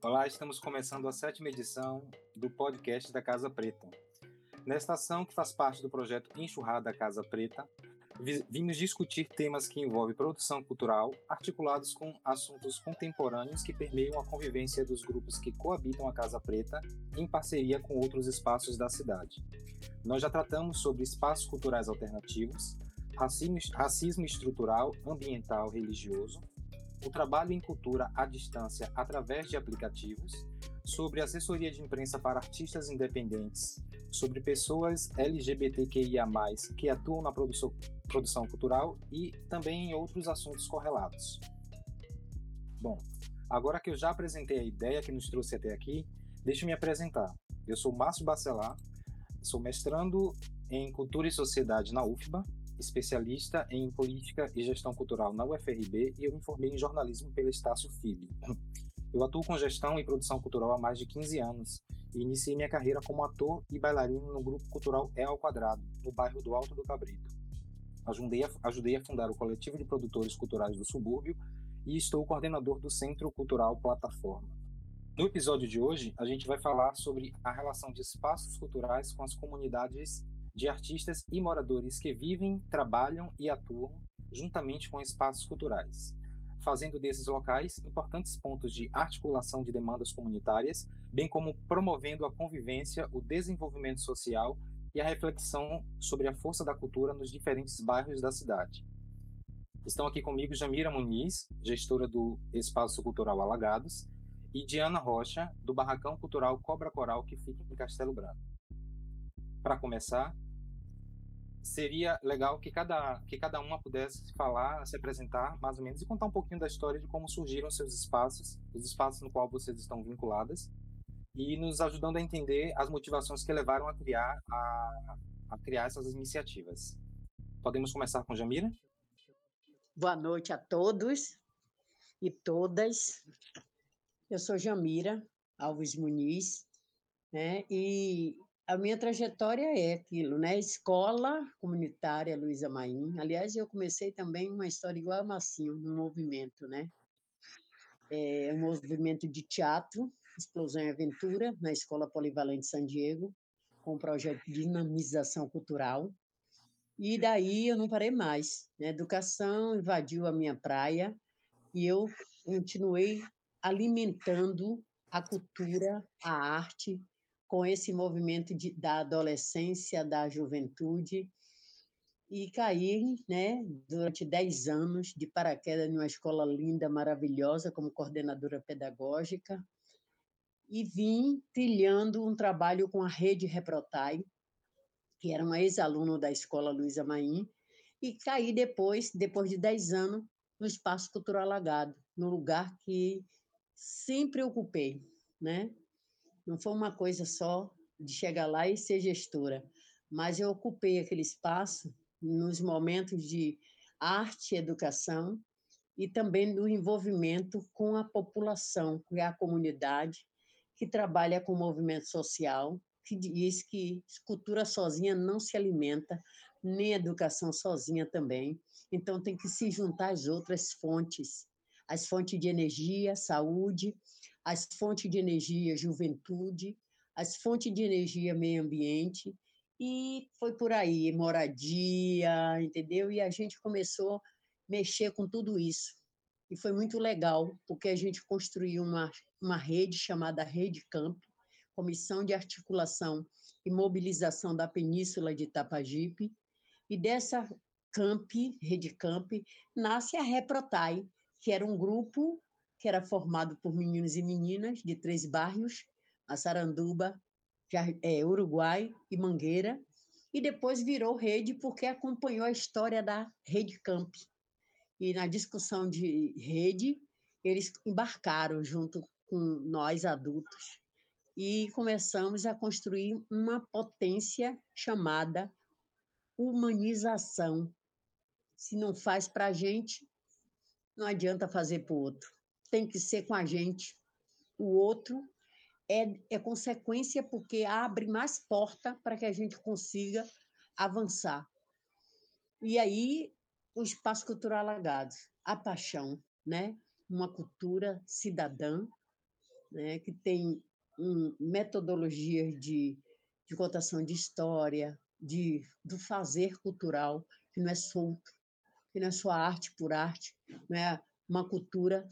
Olá, estamos começando a sétima edição do podcast da Casa Preta. Nesta ação, que faz parte do projeto Enxurrada Casa Preta, vimos discutir temas que envolvem produção cultural, articulados com assuntos contemporâneos que permeiam a convivência dos grupos que coabitam a Casa Preta em parceria com outros espaços da cidade. Nós já tratamos sobre espaços culturais alternativos, racismo, estrutural, ambiental, religioso, o trabalho em cultura à distância através de aplicativos, sobre assessoria de imprensa para artistas independentes, sobre pessoas LGBTQIA+, que atuam na produção, produção cultural e também em outros assuntos correlatos. Bom, agora que eu já apresentei a ideia que nos trouxe até aqui, deixe me apresentar. Eu sou Márcio Bacelar, sou mestrando em Cultura e Sociedade na UFBA, especialista em Política e Gestão Cultural na UFRB e eu me formei em jornalismo pela Estácio Filho. Eu atuo com gestão e produção cultural há mais de 15 anos e iniciei minha carreira como ator e bailarino no grupo cultural É ao Quadrado, no bairro do Alto do Cabrito. Ajudei a, ajudei a fundar o coletivo de produtores culturais do subúrbio e estou coordenador do Centro Cultural Plataforma. No episódio de hoje, a gente vai falar sobre a relação de espaços culturais com as comunidades de artistas e moradores que vivem, trabalham e atuam juntamente com espaços culturais fazendo desses locais importantes pontos de articulação de demandas comunitárias, bem como promovendo a convivência, o desenvolvimento social e a reflexão sobre a força da cultura nos diferentes bairros da cidade. Estão aqui comigo Jamira Muniz, gestora do Espaço Cultural Alagados, e Diana Rocha, do Barracão Cultural Cobra Coral, que fica em Castelo Branco. Para começar, seria legal que cada, que cada uma pudesse falar, se apresentar mais ou menos e contar um pouquinho da história de como surgiram seus espaços, os espaços no qual vocês estão vinculadas e nos ajudando a entender as motivações que levaram a criar a, a criar essas iniciativas. Podemos começar com Jamira? Boa noite a todos e todas. Eu sou Jamira Alves Muniz, né? E a minha trajetória é aquilo, né? Escola comunitária Luísa Maim. Aliás, eu comecei também uma história igual a Massinho, no movimento, né? É um movimento de teatro, Explosão e Aventura, na Escola Polivalente San Diego, com o projeto de dinamização cultural. E daí eu não parei mais. Né? Educação invadiu a minha praia e eu continuei alimentando a cultura, a arte, com esse movimento de, da adolescência, da juventude, e caí, né, durante 10 anos de paraquedas numa escola linda, maravilhosa, como coordenadora pedagógica, e vim trilhando um trabalho com a Rede Reprotai, que era uma ex-aluno da escola Luísa Maim, e caí depois, depois de 10 anos, no Espaço Cultural Alagado, no lugar que sempre ocupei, né? Não foi uma coisa só de chegar lá e ser gestora, mas eu ocupei aquele espaço nos momentos de arte educação e também do envolvimento com a população, com a comunidade que trabalha com o movimento social, que diz que cultura sozinha não se alimenta, nem educação sozinha também. Então tem que se juntar às outras fontes, as fontes de energia, saúde, as fontes de energia juventude, as fontes de energia meio ambiente, e foi por aí, moradia, entendeu? E a gente começou a mexer com tudo isso. E foi muito legal, porque a gente construiu uma, uma rede chamada Rede Camp, Comissão de Articulação e Mobilização da Península de Itapajipe, e dessa Camp, Rede Camp, nasce a Reprotai, que era um grupo que era formado por meninos e meninas de três bairros, Massaranduba, é, Uruguai e Mangueira, e depois virou rede porque acompanhou a história da Rede Camp. E na discussão de rede, eles embarcaram junto com nós adultos e começamos a construir uma potência chamada humanização. Se não faz para a gente, não adianta fazer para o outro tem que ser com a gente. O outro é, é consequência porque abre mais porta para que a gente consiga avançar. E aí, o espaço cultural alagado, a paixão, né? uma cultura cidadã né, que tem um, metodologias de, de contação de história, de, do fazer cultural, que não é solto, que não é só arte por arte, não é uma cultura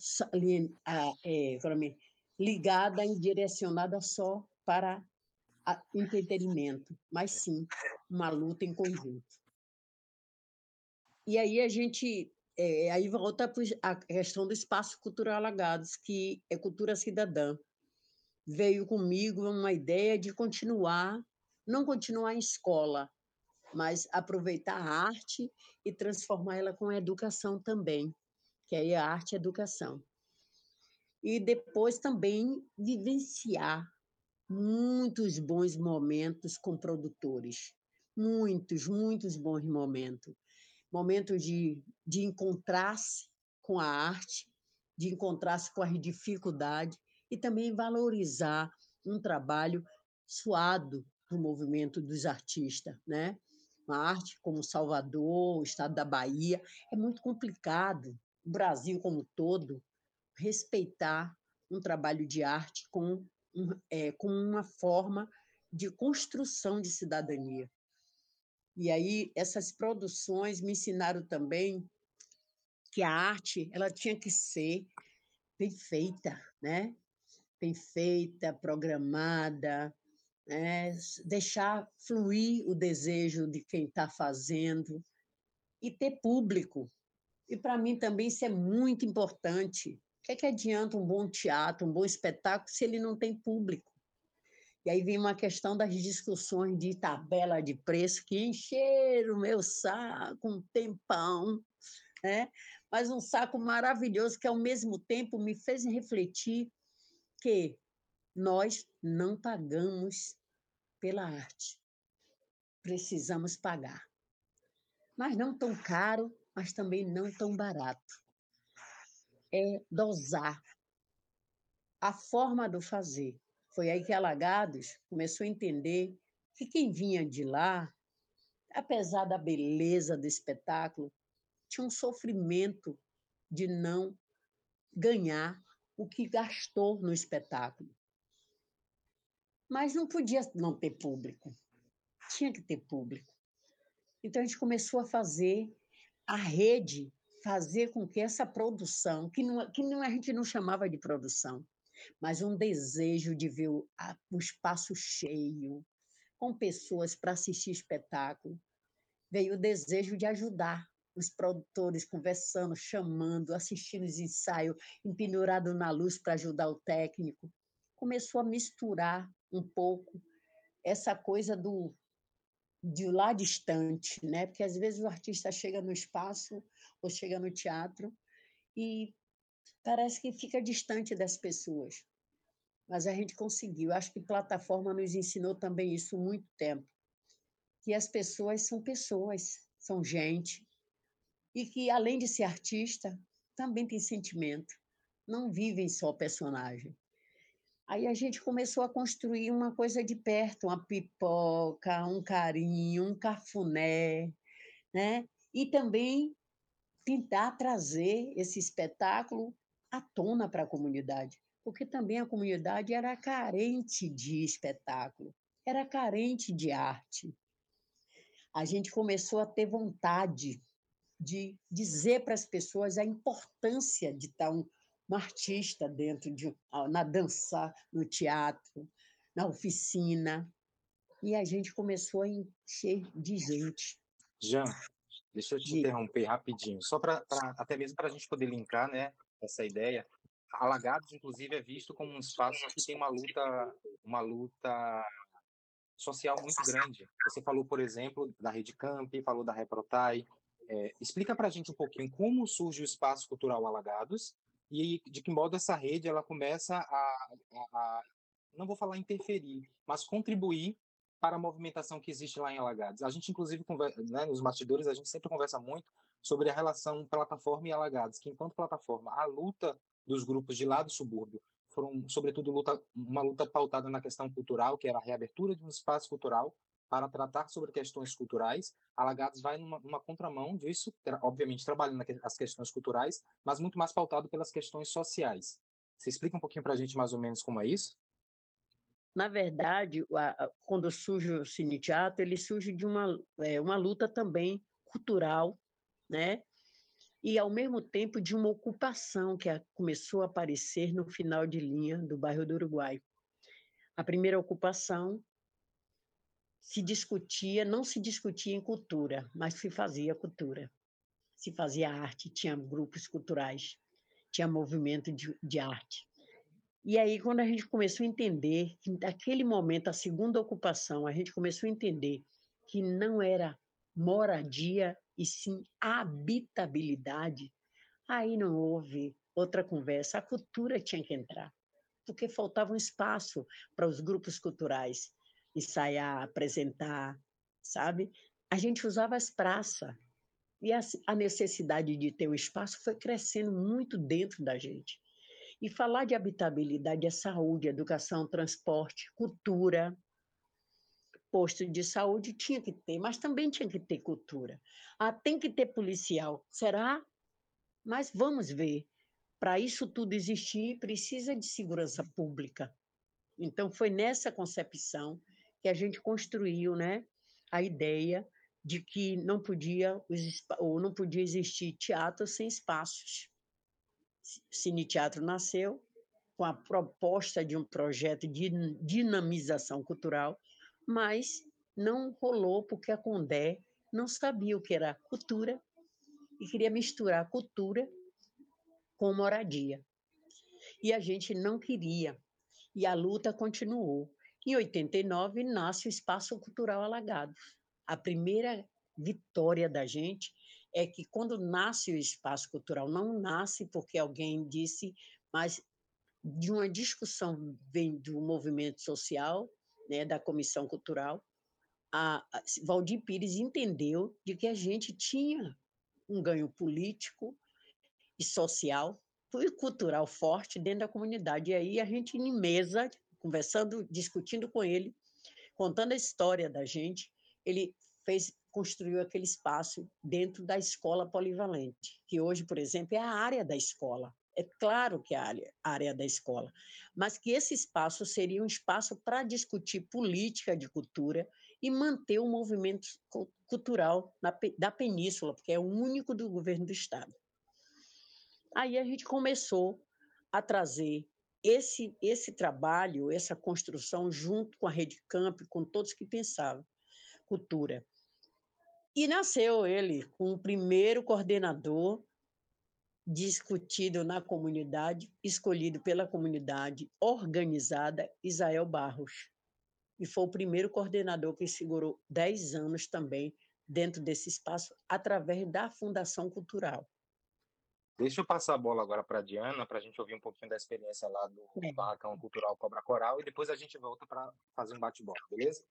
é, ligada e direcionada só para entretenimento, mas sim uma luta em conjunto. E aí a gente é, aí volta a questão do espaço cultural Alagados, que é cultura cidadã. Veio comigo uma ideia de continuar, não continuar em escola, mas aproveitar a arte e transformar ela com a educação também, que aí é arte e educação. E depois também vivenciar muitos bons momentos com produtores, muitos, muitos bons momentos. Momentos de, de encontrar-se com a arte, de encontrar-se com as dificuldades e também valorizar um trabalho suado do movimento dos artistas, né? Uma arte como Salvador, o estado da Bahia, é muito complicado. O Brasil como um todo respeitar um trabalho de arte com é, como uma forma de construção de cidadania. E aí essas produções me ensinaram também que a arte ela tinha que ser bem feita, né? Bem feita, programada, né? deixar fluir o desejo de quem está fazendo e ter público. E para mim também isso é muito importante que, é que adianta um bom teatro, um bom espetáculo, se ele não tem público? E aí vem uma questão das discussões de tabela de preço que encheram o meu saco um tempão, né? mas um saco maravilhoso que, ao mesmo tempo, me fez refletir que nós não pagamos pela arte. Precisamos pagar. Mas não tão caro, mas também não tão barato é dosar a forma do fazer. Foi aí que Alagados começou a entender que quem vinha de lá, apesar da beleza do espetáculo, tinha um sofrimento de não ganhar o que gastou no espetáculo. Mas não podia não ter público. Tinha que ter público. Então a gente começou a fazer a rede fazer com que essa produção, que, não, que não, a gente não chamava de produção, mas um desejo de ver o, a, o espaço cheio, com pessoas para assistir espetáculo, veio o desejo de ajudar os produtores conversando, chamando, assistindo os ensaios, empendurado na luz para ajudar o técnico. Começou a misturar um pouco essa coisa do de lá distante, né? Porque às vezes o artista chega no espaço ou chega no teatro e parece que fica distante das pessoas. Mas a gente conseguiu. Acho que plataforma nos ensinou também isso muito tempo. Que as pessoas são pessoas, são gente. E que, além de ser artista, também tem sentimento. Não vivem só personagem. Aí a gente começou a construir uma coisa de perto, uma pipoca, um carinho, um cafuné, né? E também tentar trazer esse espetáculo à tona para a comunidade, porque também a comunidade era carente de espetáculo, era carente de arte. A gente começou a ter vontade de dizer para as pessoas a importância de estar um, um artista dentro de na dança, no teatro, na oficina. E a gente começou a encher de gente. Jean, deixa eu te de... interromper rapidinho, só para até mesmo para a gente poder linkar, né, essa ideia. Alagados, inclusive, é visto como um espaço que tem uma luta, uma luta social muito grande. Você falou, por exemplo, da Rede Camp, falou da Reprotai. É, explica para a gente um pouquinho como surge o espaço cultural Alagados e de que modo essa rede ela começa a, a, a não vou falar interferir, mas contribuir para a movimentação que existe lá em Alagados. A gente, inclusive, conversa, né, nos bastidores, a gente sempre conversa muito sobre a relação plataforma e Alagados, que enquanto plataforma, a luta dos grupos de lá do subúrbio foram, sobretudo, luta, uma luta pautada na questão cultural, que era a reabertura de um espaço cultural, para tratar sobre questões culturais. Alagados vai numa, numa contramão disso, obviamente trabalhando as questões culturais, mas muito mais pautado pelas questões sociais. Você explica um pouquinho para a gente mais ou menos como é isso? Na verdade, quando surge o Cine Teatro, ele surge de uma, é, uma luta também cultural, né? E, ao mesmo tempo, de uma ocupação que começou a aparecer no final de linha do bairro do Uruguai. A primeira ocupação se discutia, não se discutia em cultura, mas se fazia cultura. Se fazia arte, tinha grupos culturais, tinha movimento de, de arte. E aí, quando a gente começou a entender, que naquele momento, a segunda ocupação, a gente começou a entender que não era moradia e sim habitabilidade, aí não houve outra conversa. A cultura tinha que entrar, porque faltava um espaço para os grupos culturais ensaiar, apresentar, sabe? A gente usava as praças. E a necessidade de ter um espaço foi crescendo muito dentro da gente. E falar de habitabilidade é saúde, educação, transporte, cultura. Posto de saúde tinha que ter, mas também tinha que ter cultura. Ah, tem que ter policial. Será? Mas vamos ver. Para isso tudo existir, precisa de segurança pública. Então, foi nessa concepção que a gente construiu né, a ideia de que não podia, ou não podia existir teatro sem espaços. Cine Teatro nasceu com a proposta de um projeto de dinamização cultural, mas não rolou porque a Condé não sabia o que era cultura e queria misturar cultura com moradia. E a gente não queria. E a luta continuou. Em 89 nasce o Espaço Cultural Alagados. A primeira vitória da gente é que quando nasce o espaço cultural, não nasce porque alguém disse, mas de uma discussão vem do movimento social, né, da comissão cultural, a, Valdir Pires entendeu de que a gente tinha um ganho político e social e cultural forte dentro da comunidade. E aí a gente em mesa, conversando, discutindo com ele, contando a história da gente, ele fez construiu aquele espaço dentro da escola polivalente, que hoje, por exemplo, é a área da escola. É claro que é a área, área da escola, mas que esse espaço seria um espaço para discutir política de cultura e manter o movimento cultural na, da península, porque é o único do governo do Estado. Aí a gente começou a trazer esse, esse trabalho, essa construção, junto com a Rede Camp, com todos que pensavam cultura. E nasceu ele com o primeiro coordenador discutido na comunidade, escolhido pela comunidade, organizada, Isael Barros. E foi o primeiro coordenador que segurou 10 anos também dentro desse espaço, através da Fundação Cultural. Deixa eu passar a bola agora para a Diana, para a gente ouvir um pouquinho da experiência lá do é. Barracão Cultural Cobra Coral, e depois a gente volta para fazer um bate-bola, beleza?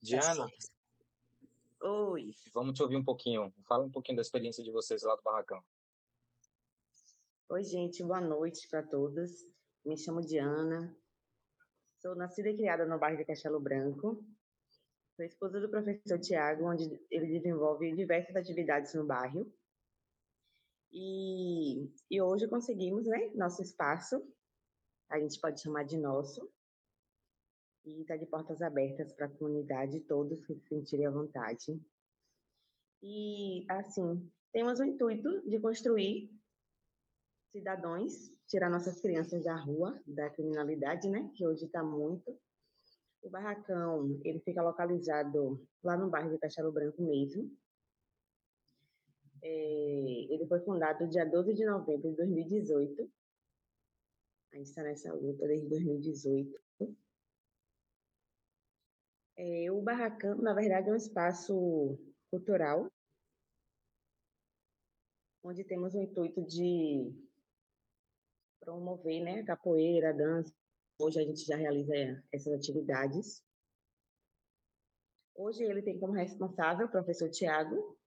Diana, Oi. Vamos te ouvir um pouquinho. Fala um pouquinho da experiência de vocês lá do Barracão. Oi, gente. Boa noite para todos. Me chamo Diana. Sou nascida e criada no bairro de Castelo Branco. Sou esposa do professor Tiago, onde ele desenvolve diversas atividades no bairro. E, e hoje conseguimos, né, nosso espaço, a gente pode chamar de nosso, e está de portas abertas para a comunidade, todos que se sentirem à vontade. E, assim, temos o intuito de construir cidadãos, tirar nossas crianças da rua, da criminalidade, né, que hoje está muito. O barracão, ele fica localizado lá no bairro de Castelo Branco mesmo. É, ele foi fundado dia 12 de novembro de 2018. A gente está nessa luta desde 2018. É, o Barracão, na verdade, é um espaço cultural, onde temos o intuito de promover né, capoeira, dança. Hoje a gente já realiza essas atividades. Hoje ele tem como responsável o professor Tiago,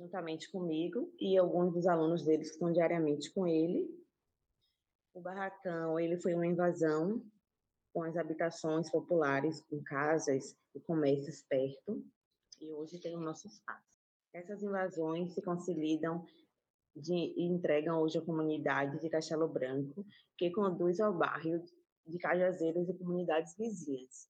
juntamente comigo e alguns dos alunos dele que estão diariamente com ele. O barracão ele foi uma invasão com as habitações populares, com casas e comércios perto, e hoje tem o nosso espaço. Essas invasões se consolidam de, entregam hoje a comunidade de Castelo Branco, que conduz ao bairro de Cajazeiras e comunidades vizinhas.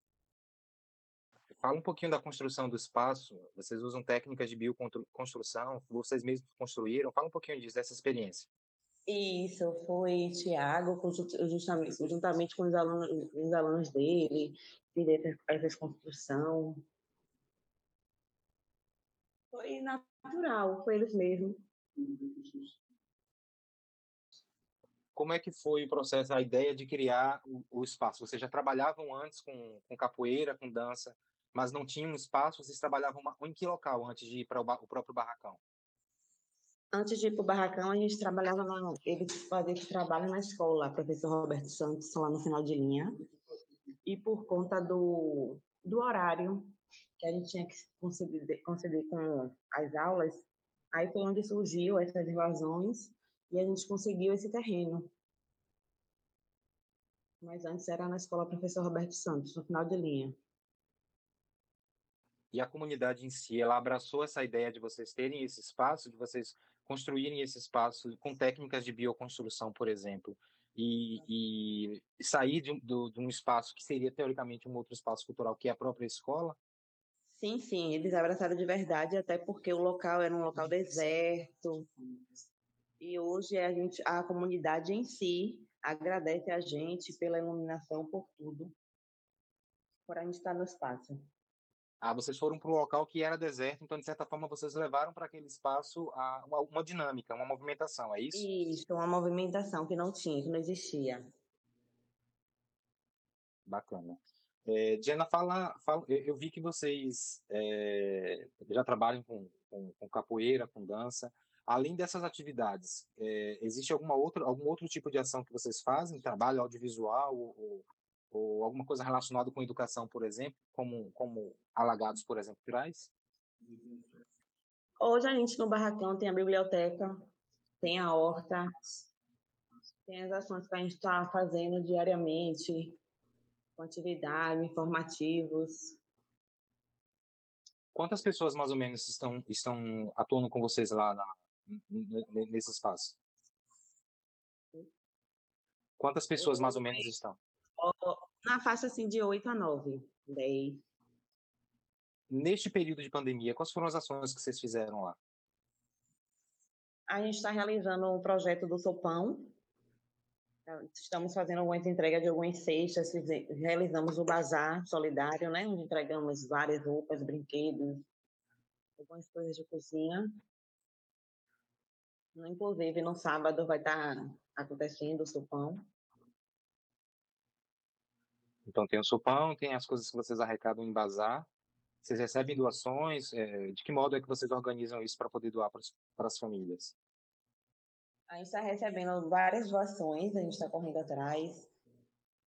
Fala um pouquinho da construção do espaço. Vocês usam técnicas de bioconstrução? Vocês mesmos construíram? Fala um pouquinho disso, dessa experiência. Isso, foi Tiago, justamente, juntamente com os alunos, os alunos dele, que essa construção. Foi natural, foi eles mesmos. Como é que foi o processo, a ideia de criar o, o espaço? Vocês já trabalhavam antes com, com capoeira, com dança, mas não tinham espaço? Vocês trabalhavam em que local antes de ir para o, o próprio barracão? Antes de ir para o barracão, a gente trabalhava, no, ele fazia esse trabalho na escola, professor Roberto Santos, lá no final de linha. E por conta do, do horário que a gente tinha que conceder, conceder com as aulas, aí foi onde surgiu essas invasões e a gente conseguiu esse terreno. Mas antes era na escola professor Roberto Santos, no final de linha. E a comunidade em si, ela abraçou essa ideia de vocês terem esse espaço, de vocês construírem esse espaço com técnicas de bioconstrução, por exemplo, e, e sair de, do, de um espaço que seria teoricamente um outro espaço cultural, que é a própria escola? Sim, sim, eles abraçaram de verdade, até porque o local era um local deserto, e hoje a gente, a comunidade em si agradece a gente pela iluminação, por tudo, por a gente estar no espaço. Ah, vocês foram para um local que era deserto, então de certa forma vocês levaram para aquele espaço a, uma, uma, dinâmica, uma movimentação, é isso? Isso, uma movimentação que não tinha, que não existia. Bacana. É, Diana, fala, fala, eu vi que vocês é, já trabalham com, com, com capoeira, com dança. Além dessas atividades, é, existe alguma outra, algum outro tipo de ação que vocês fazem? Trabalho audiovisual ou, ou alguma coisa relacionada com educação, por exemplo, como, como alagados, por exemplo, traz? Hoje a gente no Barracão tem a biblioteca, tem a horta, tem as ações que a gente está fazendo diariamente, com atividade, informativos. Quantas pessoas mais ou menos estão, estão atuando com vocês lá na, nesse espaço? Quantas pessoas mais ou menos estão? Na faixa assim de 8 a 9, 10. Neste período de pandemia, quais foram as ações que vocês fizeram lá? A gente está realizando um projeto do Sopão. Estamos fazendo algumas entregas de algumas cestas, realizamos o bazar solidário, né? Onde entregamos várias roupas, brinquedos, algumas coisas de cozinha. Inclusive, no sábado vai estar acontecendo o sopão. Então, tem o sopão, tem as coisas que vocês arrecadam em bazar. Vocês recebem doações? É, de que modo é que vocês organizam isso para poder doar para as famílias? A gente está recebendo várias doações, a gente está correndo atrás.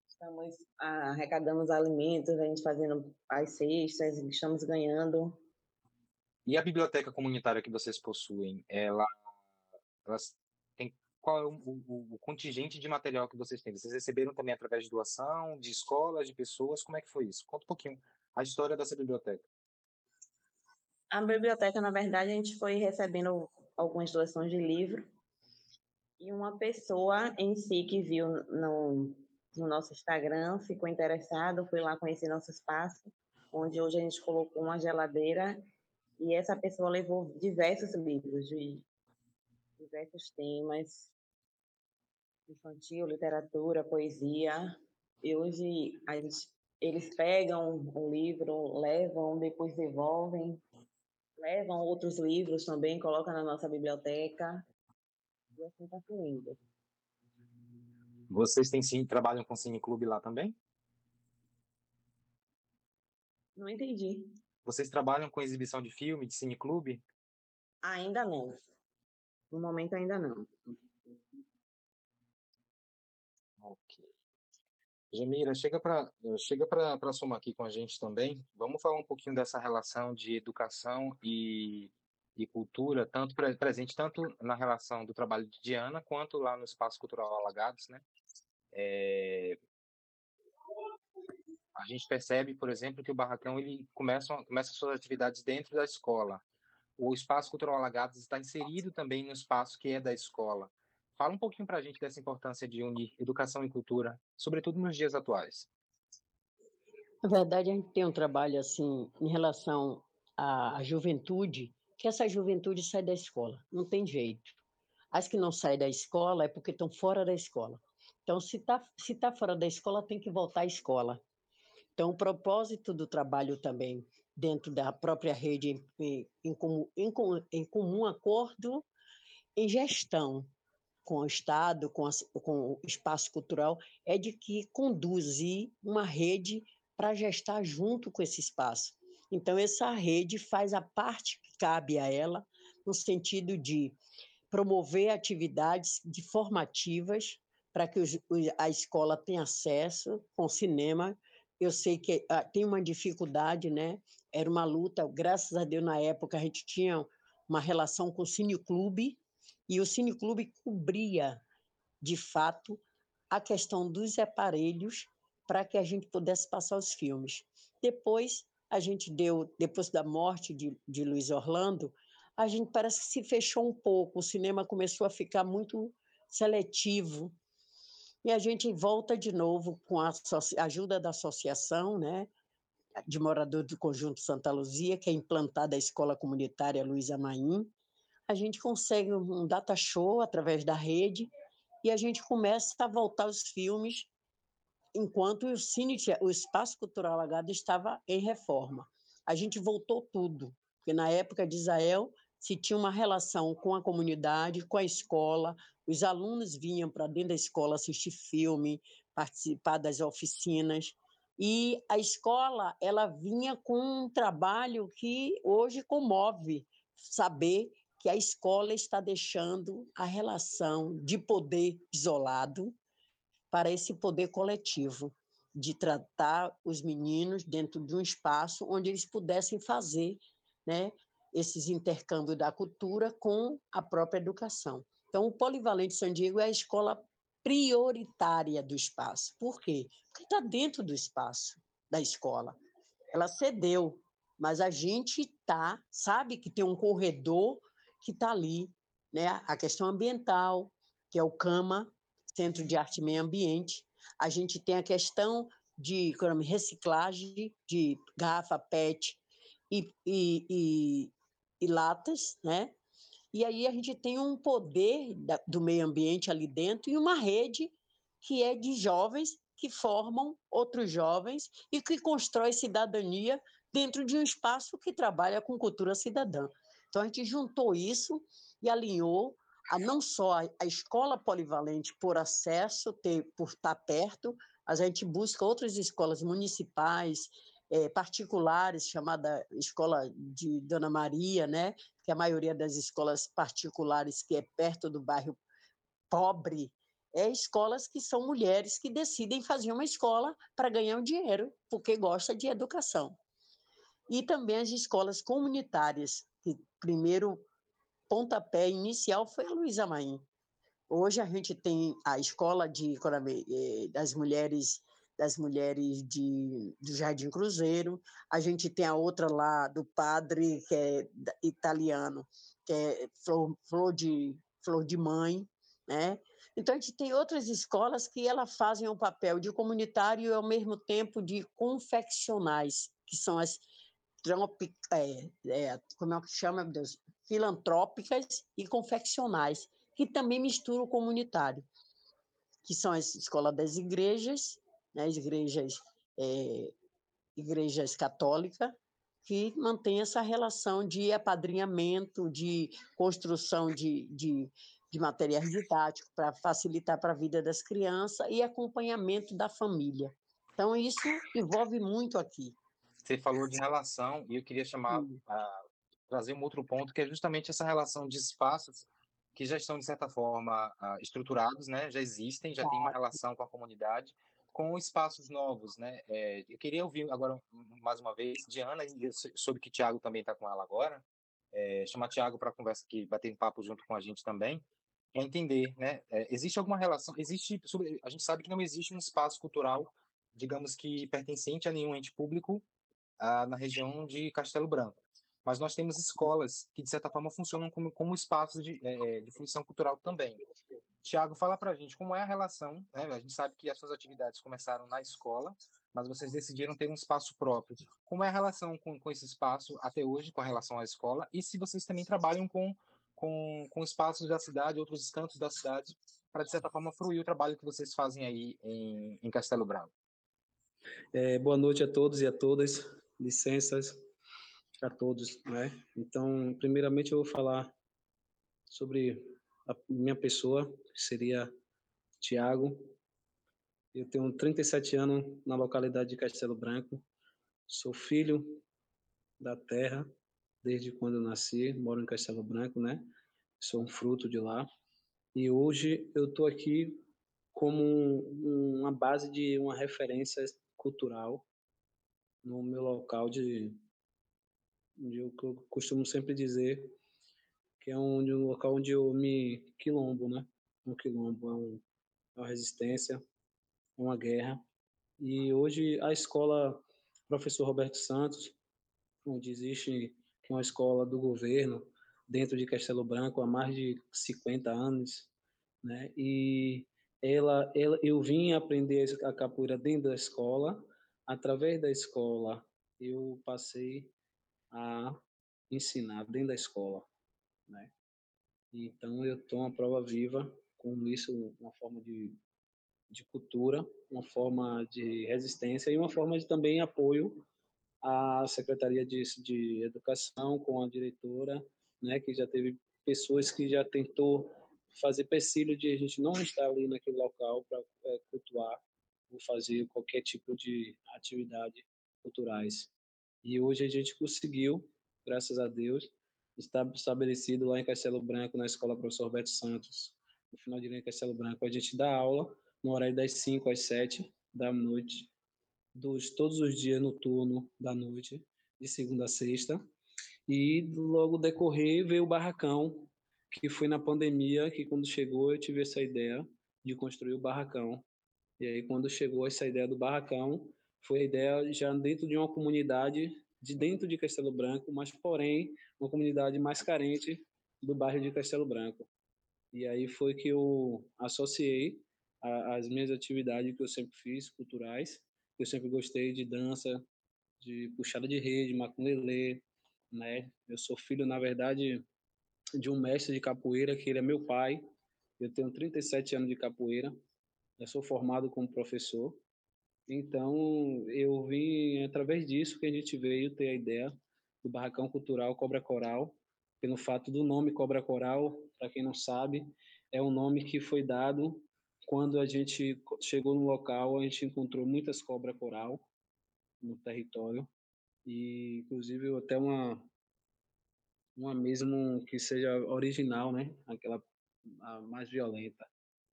Estamos arrecadando os alimentos, a gente fazendo as cestas, estamos ganhando. E a biblioteca comunitária que vocês possuem, ela têm qual é o, o, o, contingente de material que vocês têm? Vocês receberam também através de doação, de escolas, de pessoas? Como é que foi isso? Conta um pouquinho a história dessa biblioteca. A biblioteca, na verdade, a gente foi recebendo algumas doações de livro e uma pessoa em si que viu no, no nosso Instagram ficou interessado, foi lá conhecer nosso espaço, onde hoje a gente colocou uma geladeira e essa pessoa levou diversos livros de diversos temas, infantil, literatura, poesia. E hoje eles pegam um livro, levam, depois devolvem, levam outros livros também, colocam na nossa biblioteca. E assim está fluindo. Vocês têm sim, trabalham com cineclube lá também? Não entendi. Vocês trabalham com exibição de filme, de cineclube? Ainda não. No momento ainda não. Ok. Jamira, chega para chega para somar aqui com a gente também. Vamos falar um pouquinho dessa relação de educação e, e cultura, tanto presente tanto na relação do trabalho de Diana quanto lá no Espaço Cultural Alagados, né? É, a gente percebe, por exemplo, que o barracão ele começa começa suas atividades dentro da escola. o espaço cultural Alagados está inserido também no espaço que é da escola. Fala um pouquinho para a gente dessa importância de unir educação e cultura, sobretudo nos dias atuais. Na verdade, a gente tem um trabalho assim em relação à juventude, que essa juventude sai da escola, não tem jeito. As que não saem da escola é porque estão fora da escola. Então, se está se tá fora da escola, tem que voltar à escola. Então, o propósito do trabalho também, dentro da própria rede, em, em, comum, em, em comum acordo em gestão com o Estado, com, a, com o espaço cultural, é de que conduzir uma rede para gestar junto com esse espaço. Então, essa rede faz a parte que cabe a ela, no sentido de promover atividades de formativas para que os, a escola tenha acesso com cinema. Eu sei que ah, tem uma dificuldade, né? Era uma luta, graças a Deus, na época a gente tinha uma relação com o Cineclube, e o Cineclube cobria, de fato, a questão dos aparelhos para que a gente pudesse passar os filmes. Depois, a gente deu, depois da morte de, de Luiz Orlando, a gente parece que se fechou um pouco, o cinema começou a ficar muito seletivo. E a gente volta de novo com a ajuda da associação, né, de moradores do Conjunto Santa Luzia, que é implantada a Escola Comunitária Luiza Maim. A gente consegue um data show através da rede e a gente começa a voltar os filmes enquanto o Cine, o Espaço Cultural Alagado estava em reforma. A gente voltou tudo, porque na época de Israel se tinha uma relação com a comunidade, com a escola, os alunos vinham para dentro da escola assistir filme, participar das oficinas, e a escola ela vinha com um trabalho que hoje comove saber que a escola está deixando a relação de poder isolado para esse poder coletivo, de tratar os meninos dentro de um espaço onde eles pudessem fazer né, esses intercâmbios da cultura com a própria educação. Então, o Polivalente San Diego é a escola prioritária do espaço. Por quê? Porque está dentro do espaço da escola. Ela cedeu, mas a gente tá, sabe que tem um corredor que está ali, né? A questão ambiental, que é o CAMA, Centro de Arte e Meio Ambiente. A gente tem a questão de reciclagem de garrafa PET e, e, e, e latas, né? E aí a gente tem um poder da, do meio ambiente ali dentro e uma rede que é de jovens que formam outros jovens e que constrói cidadania dentro de um espaço que trabalha com cultura cidadã. Então a gente juntou isso e alinhou a não só a, escola polivalente por acesso, ter, por estar perto, mas a gente busca outras escolas municipais, é, particulares, chamada Escola de Dona Maria, né? que a maioria das escolas particulares que é perto do bairro pobre, é escolas que são mulheres que decidem fazer uma escola para ganhar um dinheiro, porque gosta de educação. E também as escolas comunitárias, que primeiro pontapé inicial foi a Luísa Maim. Hoje a gente tem a escola de, eh, das mulheres das mulheres de, do Jardim Cruzeiro, a gente tem a outra lá do padre que é italiano, que é flor, flor de flor de mãe, né? Então a gente tem outras escolas que elas fazem o papel de comunitário e ao mesmo tempo de confeccionais, que são as é, é, como é que chama, meu Deus? filantrópicas e confeccionais, que também misturam o comunitário, que são as escolas das igrejas, né, as igrejas, é, igrejas católicas, que mantém essa relação de apadrinhamento, de construção de, de, de materiais didáticos para facilitar para a vida das crianças e acompanhamento da família. Então, isso envolve muito aqui. Você falou de relação e eu queria chamar, a, trazer um outro ponto, que é justamente essa relação de espaços que já estão, de certa forma, uh, estruturados, né? já existem, já tem uma relação com a comunidade, com espaços novos. Né? É, eu queria ouvir agora, mais uma vez, de Ana, e soube que Tiago também está com ela agora, é, chamar Tiago para conversa aqui, bater um papo junto com a gente também, para entender, né? É, existe alguma relação, existe, a gente sabe que não existe um espaço cultural, digamos que pertencente a nenhum ente público ah, na região de Castelo Branco. mas nós temos escolas que, de certa forma, funcionam como, como espaços de, é, de fruição cultural também. Tiago, fala para a gente como é a relação, né? a gente sabe que as suas atividades começaram na escola, mas vocês decidiram ter um espaço próprio. Como é a relação com, com esse espaço até hoje, com a relação à escola, e se vocês também trabalham com, com, com espaços da cidade, outros cantos da cidade, para, de certa forma, fruir o trabalho que vocês fazem aí em, em Castelo Branco. É, boa noite a todos e a todas, licenças a todos, né? Então, primeiramente eu vou falar sobre a minha pessoa, que seria Tiago. Eu tenho 37 anos na localidade de Castelo Branco. Sou filho da terra desde quando eu nasci, moro em Castelo Branco, né? Sou um fruto de lá. E hoje eu estou aqui como uma base de uma referência cultural no meu local de, de eu costumo sempre dizer que é um, um local onde eu me quilombo, né? Um quilombo é, um, é uma resistência, é uma guerra. E hoje a escola Professor Roberto Santos, onde existe uma escola do governo dentro de Castelo Branco há mais de 50 anos, né? E ela, ela, eu vim aprender a capoeira dentro da escola. Através da escola, eu passei a ensinar dentro da escola, né? Então eu estou uma prova viva com isso, uma forma de, de cultura, uma forma de resistência e uma forma de também apoio à Secretaria de, de Educação com a diretora, né? Que já teve pessoas que já tentou fazer persílio de a gente não estar ali naquele local para é, cultuar ou fazer qualquer tipo de atividade culturais. E hoje a gente conseguiu, graças a Deus, estar estabelecido lá em Castelo Branco, na Escola Professor Beto Santos. No final de em Castelo Branco, a gente dá aula no horário das 5 às 7 da noite, dos, todos os dias no turno da noite, de segunda a sexta. E logo decorrer veio o barracão, que foi na pandemia que quando chegou eu tive essa ideia de construir o barracão. E aí quando chegou essa ideia do barracão, foi a ideia já dentro de uma comunidade de dentro de Castelo Branco, mas porém uma comunidade mais carente do bairro de Castelo Branco. E aí foi que eu associei a, as minhas atividades que eu sempre fiz, culturais, eu sempre gostei de dança, de puxada de rede, maculelê, né? Eu sou filho, na verdade, de um mestre de capoeira, que ele é meu pai. Eu tenho 37 anos de capoeira. Eu sou formado como professor. Então, eu vim através disso que a gente veio ter a ideia do Barracão Cultural Cobra Coral, pelo fato do nome Cobra Coral, para quem não sabe, é um nome que foi dado quando a gente chegou no local, a gente encontrou muitas cobra coral no território e inclusive até uma uma mesmo que seja original, né? Aquela mais violenta.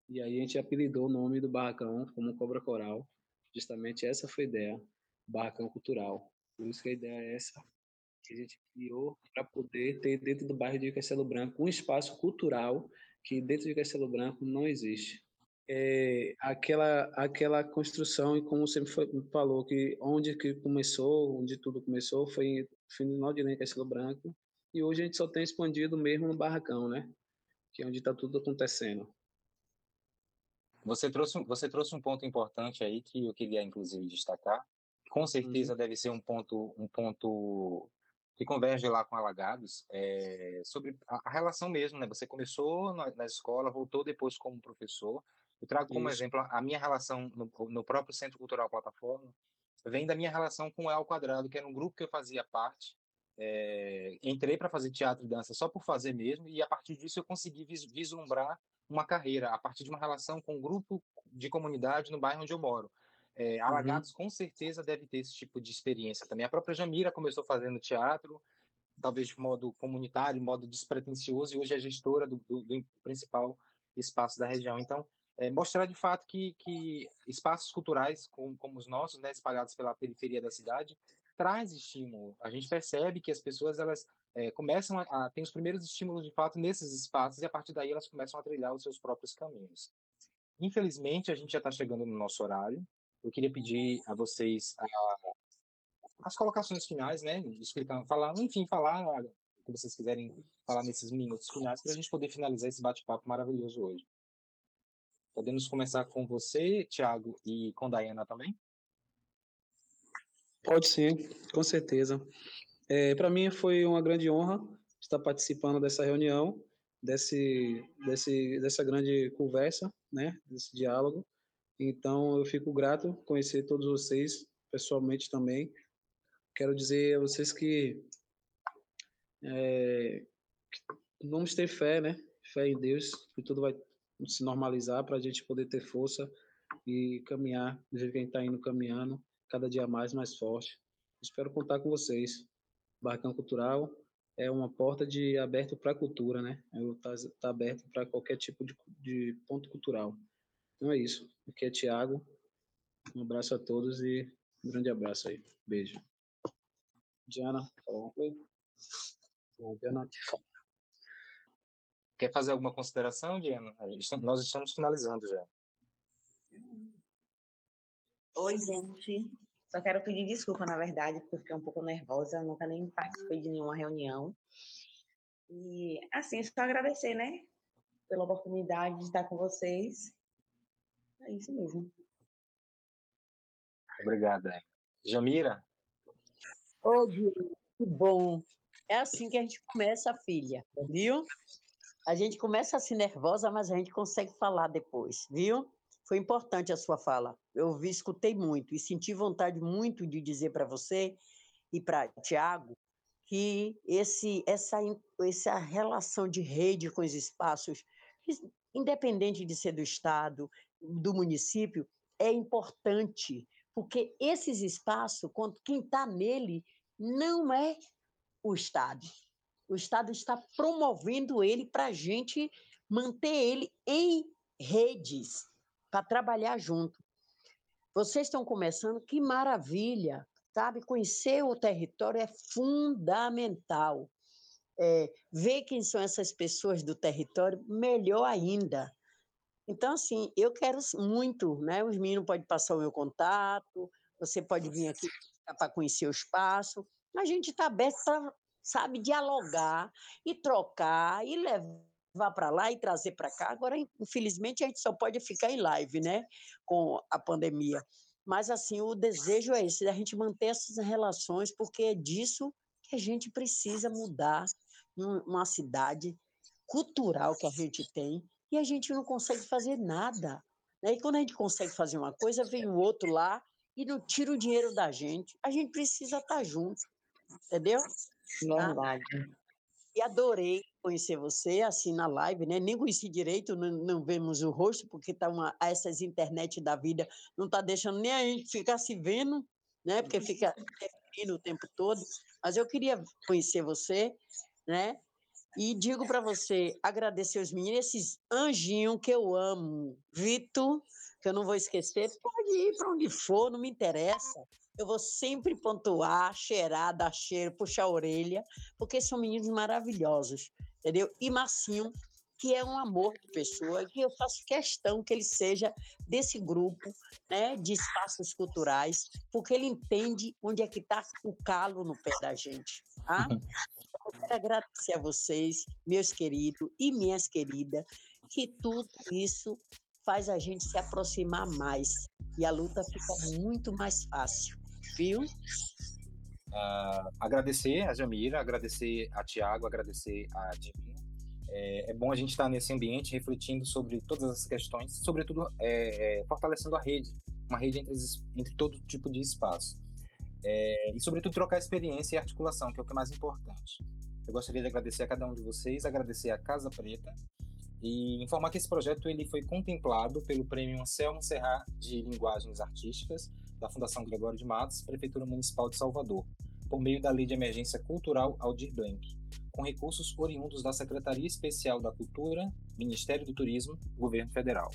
E aí a gente apelidou o nome do barracão como Cobra Coral. Justamente essa foi a ideia, barracão cultural. Por isso que a ideia é essa que a gente criou para poder ter dentro do bairro de Castelo Branco um espaço cultural que dentro de Castelo Branco não existe. É, aquela aquela construção e como sempre foi, falou que onde que começou, onde tudo começou foi no final de Castelo Branco e hoje a gente só tem expandido mesmo no barracão, né? Que é onde está tudo acontecendo. Você trouxe, você trouxe um ponto importante aí que eu queria inclusive destacar. Com certeza uhum. deve ser um ponto, um ponto que converge lá com Alagados, é, sobre a, relação mesmo, né? Você começou na, na, escola, voltou depois como professor. Eu trago como Isso. exemplo a minha relação no, no, próprio Centro Cultural Plataforma, vem da minha relação com o El Quadrado, que era um grupo que eu fazia parte, é, entrei para fazer teatro e dança só por fazer mesmo, e a partir disso eu consegui vis vislumbrar uma carreira, a partir de uma relação com um grupo de comunidade no bairro onde eu moro. É, Alagados uhum. com certeza deve ter esse tipo de experiência também. A própria Jamira começou fazendo teatro, talvez de modo comunitário, de modo despretensioso, e hoje é gestora do, do, do principal espaço da região. Então, é, mostrar de fato que, que espaços culturais como, como os nossos, né, espalhados pela periferia da cidade, traz estímulo. A gente percebe que as pessoas elas é, começam a, a ter os primeiros estímulos de fato nesses espaços e a partir daí elas começam a trilhar os seus próprios caminhos. Infelizmente, a gente já está chegando no nosso horário. Eu queria pedir a vocês a, as colocações finais, né? Explicando, falar, enfim, falar o que vocês quiserem falar nesses minutos finais para a gente poder finalizar esse bate-papo maravilhoso hoje. Podemos começar com você, Thiago, e com Dayana também? Pode sim, com certeza. É, para mim foi uma grande honra estar participando dessa reunião, desse, desse, dessa grande conversa, né, desse diálogo. Então eu fico grato conhecer todos vocês pessoalmente também. Quero dizer a vocês que, é, que vamos ter fé, né? Fé em Deus, que tudo vai se normalizar para a gente poder ter força e caminhar do jeito que a está indo caminhando, cada dia mais, mais forte. Espero contar com vocês. Barracão Cultural é uma porta de aberto para a cultura, né? Está tá aberto para qualquer tipo de, de ponto cultural. Então é isso. Aqui é Tiago. Um abraço a todos e um grande abraço aí. Beijo. Diana, fala uma coisa? Diana, Quer fazer alguma consideração, Diana? Nós estamos finalizando já. Oi, gente. Só quero pedir desculpa, na verdade, porque eu fiquei um pouco nervosa, nunca nem participei de nenhuma reunião. E, assim, só agradecer, né, pela oportunidade de estar com vocês. É isso mesmo. Obrigada. Jamira? Ô, Gil, que bom. É assim que a gente começa, filha, viu? A gente começa assim nervosa, mas a gente consegue falar depois, viu? Foi importante a sua fala. Eu vi, escutei muito e senti vontade muito de dizer para você e para Tiago que esse, essa, essa relação de rede com os espaços, independente de ser do Estado, do município, é importante, porque esses espaços, quem está nele, não é o Estado. O Estado está promovendo ele para a gente manter ele em redes, para trabalhar junto. Vocês estão começando, que maravilha, sabe? Conhecer o território é fundamental. É, ver quem são essas pessoas do território, melhor ainda. Então, assim, eu quero muito, né? Os meninos podem passar o meu contato, você pode vir aqui para conhecer o espaço. A gente está aberto para, sabe, dialogar e trocar e levar vá para lá e trazer para cá. Agora, infelizmente, a gente só pode ficar em live, né, com a pandemia. Mas, assim, o desejo é esse, da gente manter essas relações, porque é disso que a gente precisa mudar uma cidade cultural que a gente tem e a gente não consegue fazer nada. Né? E quando a gente consegue fazer uma coisa, vem o outro lá e não tira o dinheiro da gente. A gente precisa estar tá junto, entendeu? Verdade. Ah, e adorei conhecer você assim na live, né? Nem conheci direito, não, não vemos o rosto, porque tá uma, essas internet da vida não tá deixando nem a gente ficar se vendo, né? Porque fica definindo o tempo todo. Mas eu queria conhecer você, né? E digo para você, agradecer os meninos, esses anjinhos que eu amo. Vitor, que eu não vou esquecer, pode ir para onde for, não me interessa eu vou sempre pontuar, cheirar, dar cheiro, puxar a orelha, porque são meninos maravilhosos, entendeu? E Massinho, que é um amor de pessoa, que eu faço questão que ele seja desse grupo né, de espaços culturais, porque ele entende onde é que está o calo no pé da gente. Tá? Eu quero agradecer a vocês, meus queridos e minhas queridas, que tudo isso faz a gente se aproximar mais e a luta fica muito mais fácil viu? Uh, agradecer a Jamira, agradecer a Tiago, agradecer a Divina. É, é, bom a gente estar nesse ambiente refletindo sobre todas as questões, sobretudo é, é, fortalecendo a rede, uma rede entre, entre todo tipo de espaço. É, e, sobretudo, trocar experiência e articulação, que é o que é mais importante. Eu gostaria de agradecer a cada um de vocês, agradecer a Casa Preta e informar que esse projeto ele foi contemplado pelo Prêmio Anselmo Serra de Linguagens Artísticas da Fundação Gregório de Matos, Prefeitura Municipal de Salvador, por meio da Lei de Emergência Cultural Aldir Blanc, com recursos oriundos da Secretaria Especial da Cultura, Ministério do Turismo, Governo Federal.